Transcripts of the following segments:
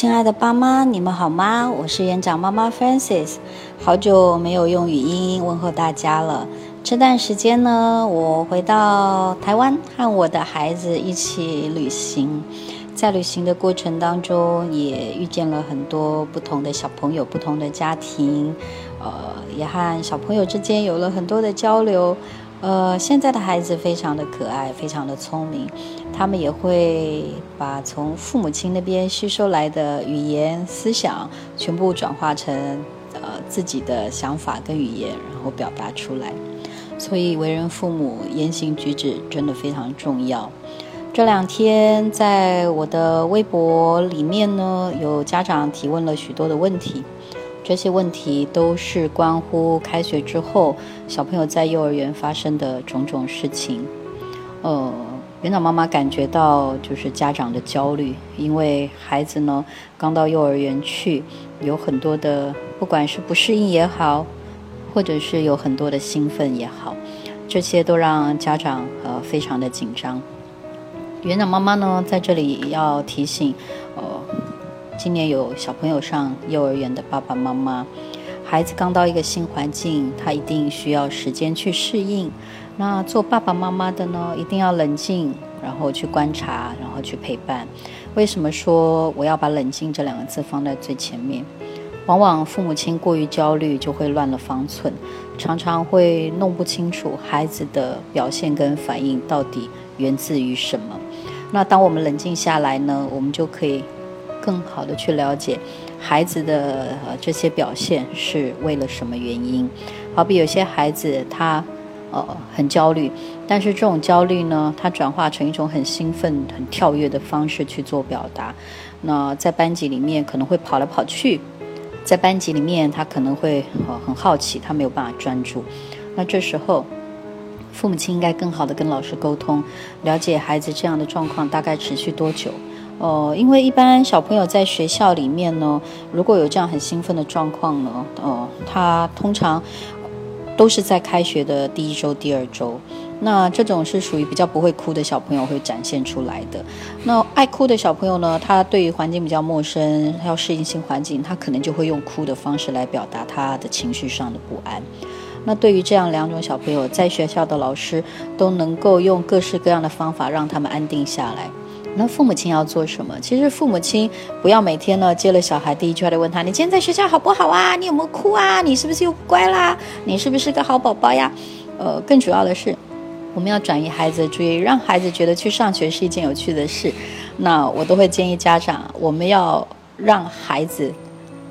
亲爱的爸妈，你们好吗？我是园长妈妈 f r a n c i s 好久没有用语音问候大家了。这段时间呢，我回到台湾，和我的孩子一起旅行。在旅行的过程当中，也遇见了很多不同的小朋友、不同的家庭，呃，也和小朋友之间有了很多的交流。呃，现在的孩子非常的可爱，非常的聪明，他们也会把从父母亲那边吸收来的语言、思想全部转化成呃自己的想法跟语言，然后表达出来。所以，为人父母言行举止真的非常重要。这两天在我的微博里面呢，有家长提问了许多的问题。这些问题都是关乎开学之后小朋友在幼儿园发生的种种事情。呃，园长妈妈感觉到就是家长的焦虑，因为孩子呢刚到幼儿园去，有很多的不管是不适应也好，或者是有很多的兴奋也好，这些都让家长呃非常的紧张。园长妈妈呢在这里要提醒，呃。今年有小朋友上幼儿园的爸爸妈妈，孩子刚到一个新环境，他一定需要时间去适应。那做爸爸妈妈的呢，一定要冷静，然后去观察，然后去陪伴。为什么说我要把冷静这两个字放在最前面？往往父母亲过于焦虑，就会乱了方寸，常常会弄不清楚孩子的表现跟反应到底源自于什么。那当我们冷静下来呢，我们就可以。更好的去了解孩子的这些表现是为了什么原因？好比有些孩子他呃很焦虑，但是这种焦虑呢，他转化成一种很兴奋、很跳跃的方式去做表达。那在班级里面可能会跑来跑去，在班级里面他可能会呃很好奇，他没有办法专注。那这时候父母亲应该更好的跟老师沟通，了解孩子这样的状况大概持续多久。哦，因为一般小朋友在学校里面呢，如果有这样很兴奋的状况呢，哦，他通常都是在开学的第一周、第二周。那这种是属于比较不会哭的小朋友会展现出来的。那爱哭的小朋友呢，他对于环境比较陌生，他要适应新环境，他可能就会用哭的方式来表达他的情绪上的不安。那对于这样两种小朋友，在学校的老师都能够用各式各样的方法让他们安定下来。那父母亲要做什么？其实父母亲不要每天呢接了小孩，第一句话就问他：“你今天在学校好不好啊？你有没有哭啊？你是不是又乖啦？你是不是个好宝宝呀？”呃，更主要的是，我们要转移孩子的注意，让孩子觉得去上学是一件有趣的事。那我都会建议家长，我们要让孩子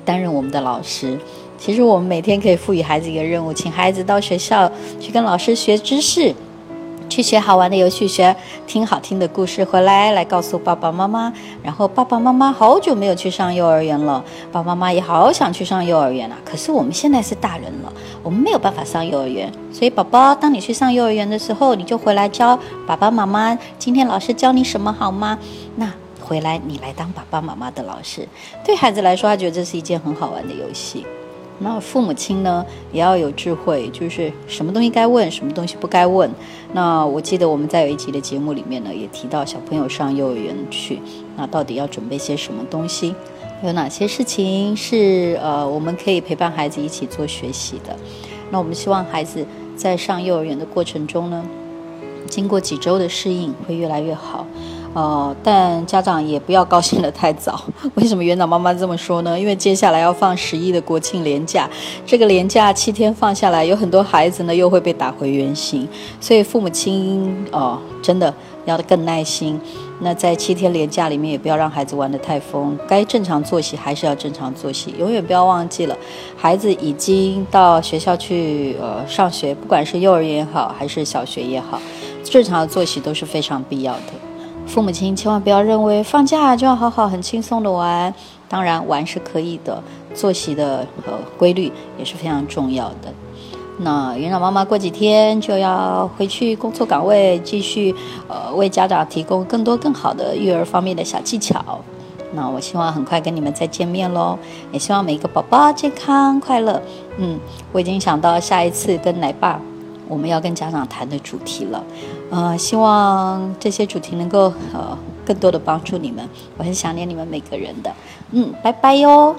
担任我们的老师。其实我们每天可以赋予孩子一个任务，请孩子到学校去跟老师学知识。去学好玩的游戏，学听好听的故事，回来来告诉爸爸妈妈。然后爸爸妈妈好久没有去上幼儿园了，爸爸妈妈也好想去上幼儿园了。可是我们现在是大人了，我们没有办法上幼儿园。所以宝宝，当你去上幼儿园的时候，你就回来教爸爸妈妈，今天老师教你什么好吗？那回来你来当爸爸妈妈的老师，对孩子来说，他觉得这是一件很好玩的游戏。那父母亲呢，也要有智慧，就是什么东西该问，什么东西不该问。那我记得我们在有一集的节目里面呢，也提到小朋友上幼儿园去，那到底要准备些什么东西？有哪些事情是呃我们可以陪伴孩子一起做学习的？那我们希望孩子在上幼儿园的过程中呢，经过几周的适应，会越来越好。呃，但家长也不要高兴得太早。为什么园长妈妈这么说呢？因为接下来要放十一的国庆连假，这个连假七天放下来，有很多孩子呢又会被打回原形。所以父母亲哦，真的要更耐心。那在七天连假里面，也不要让孩子玩得太疯，该正常作息还是要正常作息。永远不要忘记了，孩子已经到学校去呃上学，不管是幼儿园也好，还是小学也好，正常的作息都是非常必要的。父母亲千万不要认为放假就要好好很轻松的玩，当然玩是可以的，作息的呃规律也是非常重要的。那园长妈妈过几天就要回去工作岗位，继续呃为家长提供更多更好的育儿方面的小技巧。那我希望很快跟你们再见面喽，也希望每一个宝宝健康快乐。嗯，我已经想到下一次跟奶爸。我们要跟家长谈的主题了，呃，希望这些主题能够呃。更多的帮助你们。我很想念你们每个人的，嗯，拜拜哟。